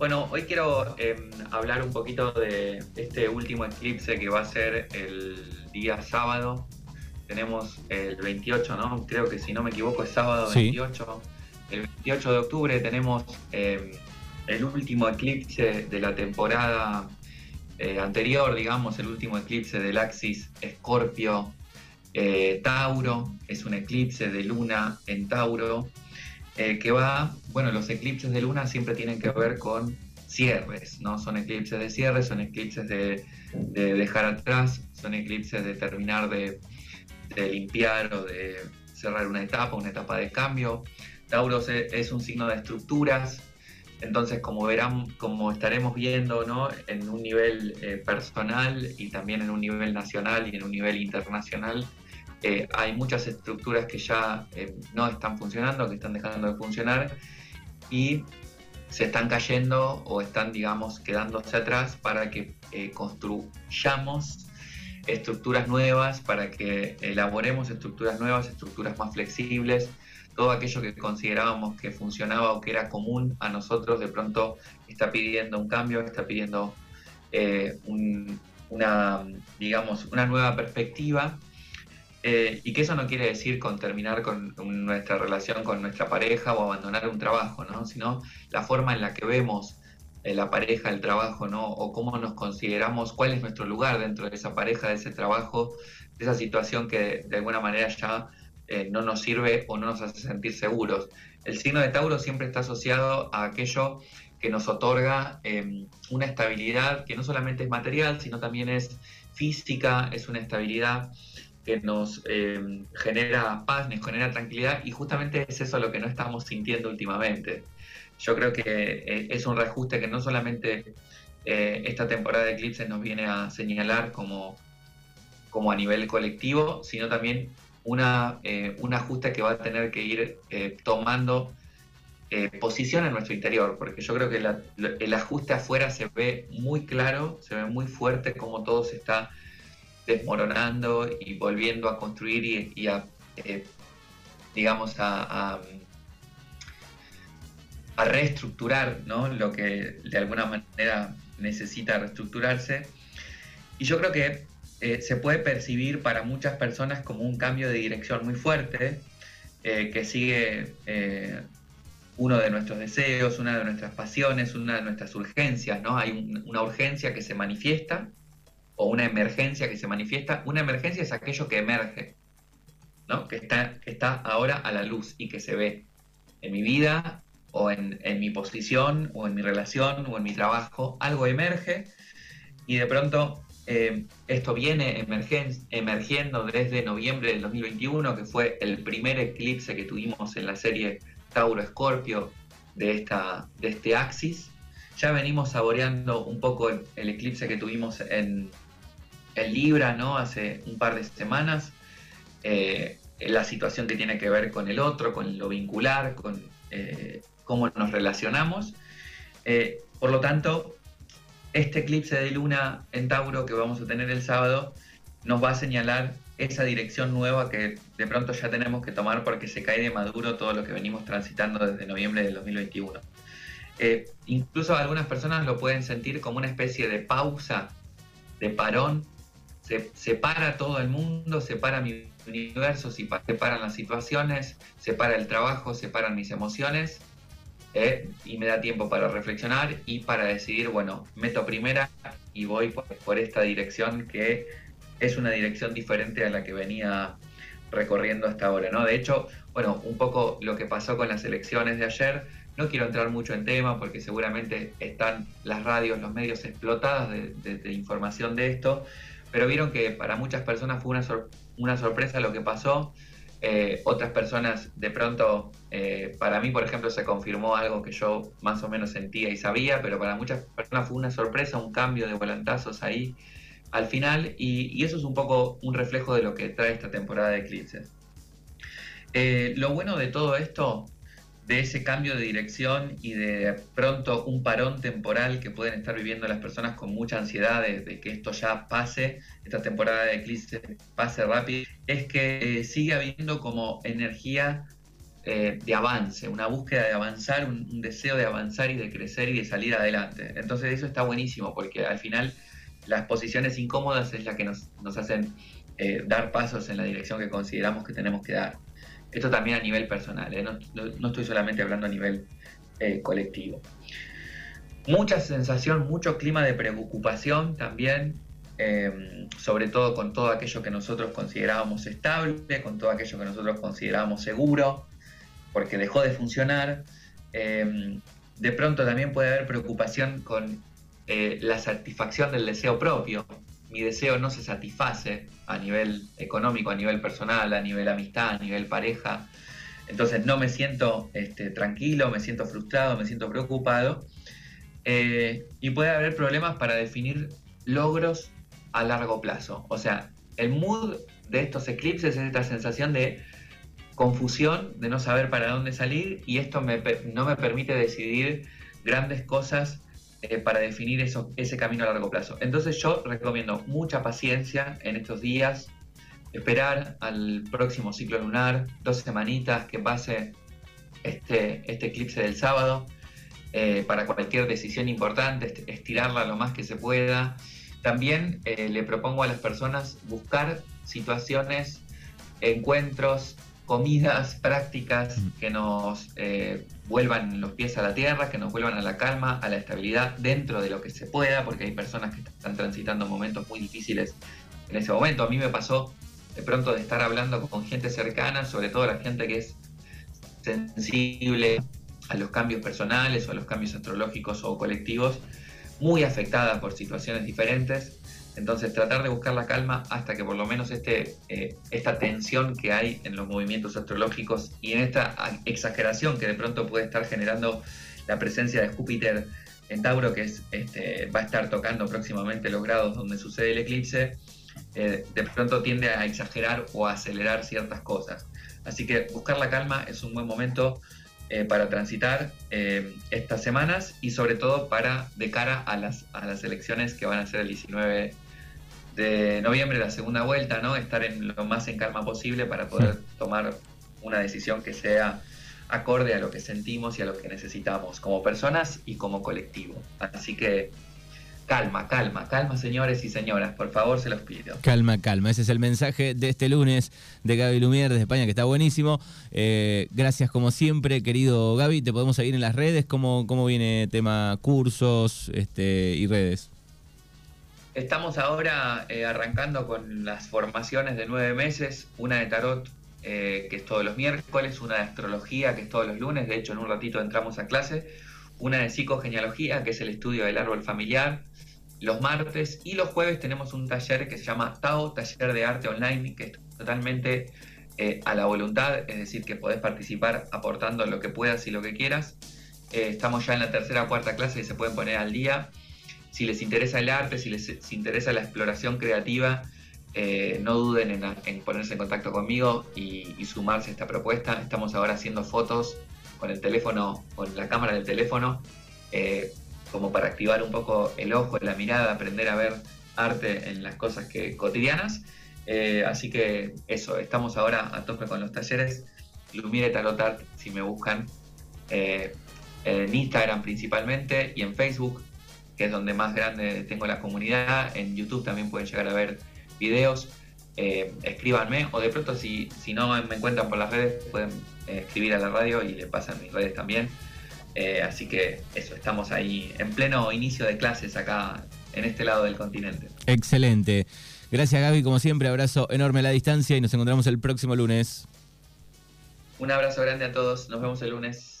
Bueno, hoy quiero em, hablar un poquito de este último eclipse que va a ser el día sábado. Tenemos el 28, ¿no? Creo que si no me equivoco es sábado 28. El 28 de octubre tenemos em, el último eclipse de la temporada eh, anterior, digamos, el último eclipse del axis Escorpio eh, Tauro. Es un eclipse de luna en Tauro. Eh, que va, bueno, los eclipses de luna siempre tienen que ver con cierres, ¿no? Son eclipses de cierres, son eclipses de, dejar atrás, son eclipses de terminar de, limpiar o de cerrar una etapa, una etapa de cambio. Tauro es un signo de estructuras, entonces como verán, como estaremos viendo, ¿no? En un nivel eh, personal y también en un nivel nacional y en un nivel internacional, eh, hay muchas estructuras que ya eh, no están funcionando, que están dejando de funcionar y se están cayendo o están, digamos, quedándose atrás para que eh, construyamos estructuras nuevas, para que elaboremos estructuras nuevas, estructuras más flexibles. Todo aquello que considerábamos que funcionaba o que era común a nosotros, de pronto está pidiendo un cambio, está pidiendo una, digamos, una nueva perspectiva eh, y que eso no quiere decir con terminar con nuestra relación con nuestra pareja o abandonar un trabajo, ¿no? Sino la forma en la que vemos eh, la pareja, el trabajo, ¿no? O cómo nos consideramos, cuál es nuestro lugar dentro de esa pareja, de ese trabajo, de esa situación que de alguna manera ya eh, no nos sirve o no nos hace sentir seguros. El signo de Tauro siempre está asociado a aquello que nos otorga em, una estabilidad que no solamente es material, sino también es física, es una estabilidad que nos eh, genera paz, nos genera tranquilidad y justamente es eso lo que no estamos sintiendo últimamente. Yo creo que eh, es un reajuste que no solamente eh, esta temporada de eclipses nos viene a señalar como, como a nivel colectivo, sino también una, un ajuste que va a tener que ir tomando posición en nuestro interior, porque yo creo que el ajuste afuera se ve muy claro, se ve muy fuerte, como todo se está desmoronando y volviendo a construir y, a, eh, digamos, a, a, reestructurar ¿no? lo que de alguna manera necesita reestructurarse. Y yo creo que eh, se puede percibir para muchas personas como un cambio de dirección muy fuerte, eh, que sigue uno de nuestros deseos, una de nuestras pasiones, una de nuestras urgencias, ¿no? Hay una urgencia que se manifiesta o una emergencia que se manifiesta. Una emergencia es aquello que emerge, ¿no? que, está, está ahora a la luz y que se ve en mi vida o en, mi posición o en mi relación o en mi trabajo. Algo emerge y de pronto eh, esto viene emergiendo desde noviembre del 2021, que fue el primer eclipse que tuvimos en la serie Tauro-Escorpio de, de este axis. Ya venimos saboreando un poco el eclipse que tuvimos en, el Libra, ¿no? Hace un par de semanas, eh, la situación que tiene que ver con el otro, con lo vincular, con eh, cómo nos relacionamos. Eh, por lo tanto, este eclipse de luna en Tauro que vamos a tener el sábado nos va a señalar esa dirección nueva que de pronto ya tenemos que tomar porque se cae de maduro todo lo que venimos transitando desde noviembre del 2021. incluso algunas personas lo pueden sentir como una especie de pausa, de parón se separa todo el mundo, separa mi universo, separan las situaciones, separa el trabajo, separan mis emociones eh, y me da tiempo para reflexionar y para decidir, bueno, meto primera y voy por, esta dirección que es una dirección diferente a la que venía recorriendo hasta ahora, ¿no? De hecho, bueno, un poco lo que pasó con las elecciones de ayer, no quiero entrar mucho en tema porque seguramente están las radios, los medios explotadas de información de esto, pero vieron que para muchas personas fue una, una sorpresa lo que pasó. Eh, otras personas, de pronto, eh, para mí, por ejemplo, se confirmó algo que yo más o menos sentía y sabía, pero para muchas personas fue una sorpresa, un cambio de volantazos ahí al final, y, eso es un poco un reflejo de lo que trae esta temporada de eclipses. Eh, lo bueno de todo esto de ese cambio de dirección y de pronto un parón temporal que pueden estar viviendo las personas con mucha ansiedad de, que esto ya pase, esta temporada de eclipse pase rápido, es que eh, sigue habiendo como energía eh, de avance, una búsqueda de avanzar, un, deseo de avanzar y de crecer y de salir adelante. Entonces eso está buenísimo porque al final las posiciones incómodas es la que nos, hacen eh, dar pasos en la dirección que consideramos que tenemos que dar. Esto también a nivel personal, no, no, estoy solamente hablando a nivel colectivo. Mucha sensación, mucho clima de preocupación también Em, sobre todo con todo aquello que nosotros considerábamos estable, con todo aquello que nosotros considerábamos seguro, porque dejó de funcionar. Em, de pronto también puede haber preocupación con eh, la satisfacción del deseo propio. Mi deseo no se satisface a nivel económico, a nivel personal, a nivel amistad, a nivel pareja. Entonces no me siento este, tranquilo, me siento frustrado, me siento preocupado. Eh, y puede haber problemas para definir logros a largo plazo. O sea, el mood de estos eclipses es esta sensación de confusión, de no saber para dónde salir y esto no me permite decidir grandes cosas eh, para definir eso, ese camino a largo plazo. Entonces yo recomiendo mucha paciencia en estos días, esperar al próximo ciclo lunar, dos semanitas que pase este, este eclipse del sábado, eh, para cualquier decisión importante, estirarla lo más que se pueda también eh, le propongo a las personas buscar situaciones, encuentros, comidas prácticas que nos vuelvan los pies a la tierra, que nos vuelvan a la calma, a la estabilidad dentro de lo que se pueda, porque hay personas que están transitando momentos muy difíciles en ese momento. A mí me pasó de pronto de estar hablando con gente cercana, sobre todo la gente que es sensible a los cambios personales o a los cambios astrológicos o colectivos, muy afectada por situaciones diferentes. Entonces tratar de buscar la calma hasta que por lo menos este, eh, esta tensión que hay en los movimientos astrológicos y en esta exageración que de pronto puede estar generando la presencia de Júpiter en Tauro, que es, este, va a estar tocando próximamente los grados donde sucede el eclipse, eh, de pronto tiende a exagerar o a acelerar ciertas cosas. Así que buscar la calma es un buen momento eh, para transitar eh, estas semanas y sobre todo para de cara a las, a las elecciones que van a ser el 19 de noviembre, la segunda vuelta, ¿no? Estar en lo más en calma posible para poder tomar una decisión que sea acorde a lo que sentimos y a lo que necesitamos como personas y como colectivo. Así que Calma, calma, calma, señores y señoras, por favor, se los pido. Calma, calma. Ese es el mensaje de este lunes de Gaby Lumier desde España, que está buenísimo. Eh, gracias, como siempre, querido Gaby. Te podemos seguir en las redes. ¿Cómo, cómo viene tema cursos este, y redes? Estamos ahora eh, arrancando con las formaciones de nueve meses, una de tarot eh, que es todos los miércoles, una de astrología que es todos los lunes, de hecho en un ratito entramos a clase, una de psicogenealogía que es el estudio del árbol familiar, los martes y los jueves tenemos un taller que se llama Tao, taller de arte online, que es totalmente eh, a la voluntad, es decir, que podés participar aportando lo que puedas y lo que quieras. Eh, estamos ya en la tercera o cuarta clase y se pueden poner al día. Si les interesa el arte, si les interesa la exploración creativa, eh, no duden en, ponerse en contacto conmigo y, y, sumarse a esta propuesta. Estamos ahora haciendo fotos con el teléfono, con la cámara del teléfono, como para activar un poco el ojo, la mirada, aprender a ver arte en las cosas que, cotidianas. Eh, así que eso, estamos ahora a tope con los talleres. Lumire Tarot si me buscan, eh, en Instagram principalmente y en Facebook, que es donde más grande tengo la comunidad. En YouTube también pueden llegar a ver videos. Eh, escríbanme o de pronto si, si no me encuentran por las redes pueden escribir a la radio y le pasan mis redes también. Eh, así que eso, estamos ahí en pleno inicio de clases acá en este lado del continente. Excelente. Gracias Gaby, como siempre, abrazo enorme a la distancia y nos encontramos el próximo lunes. Un abrazo grande a todos, nos vemos el lunes.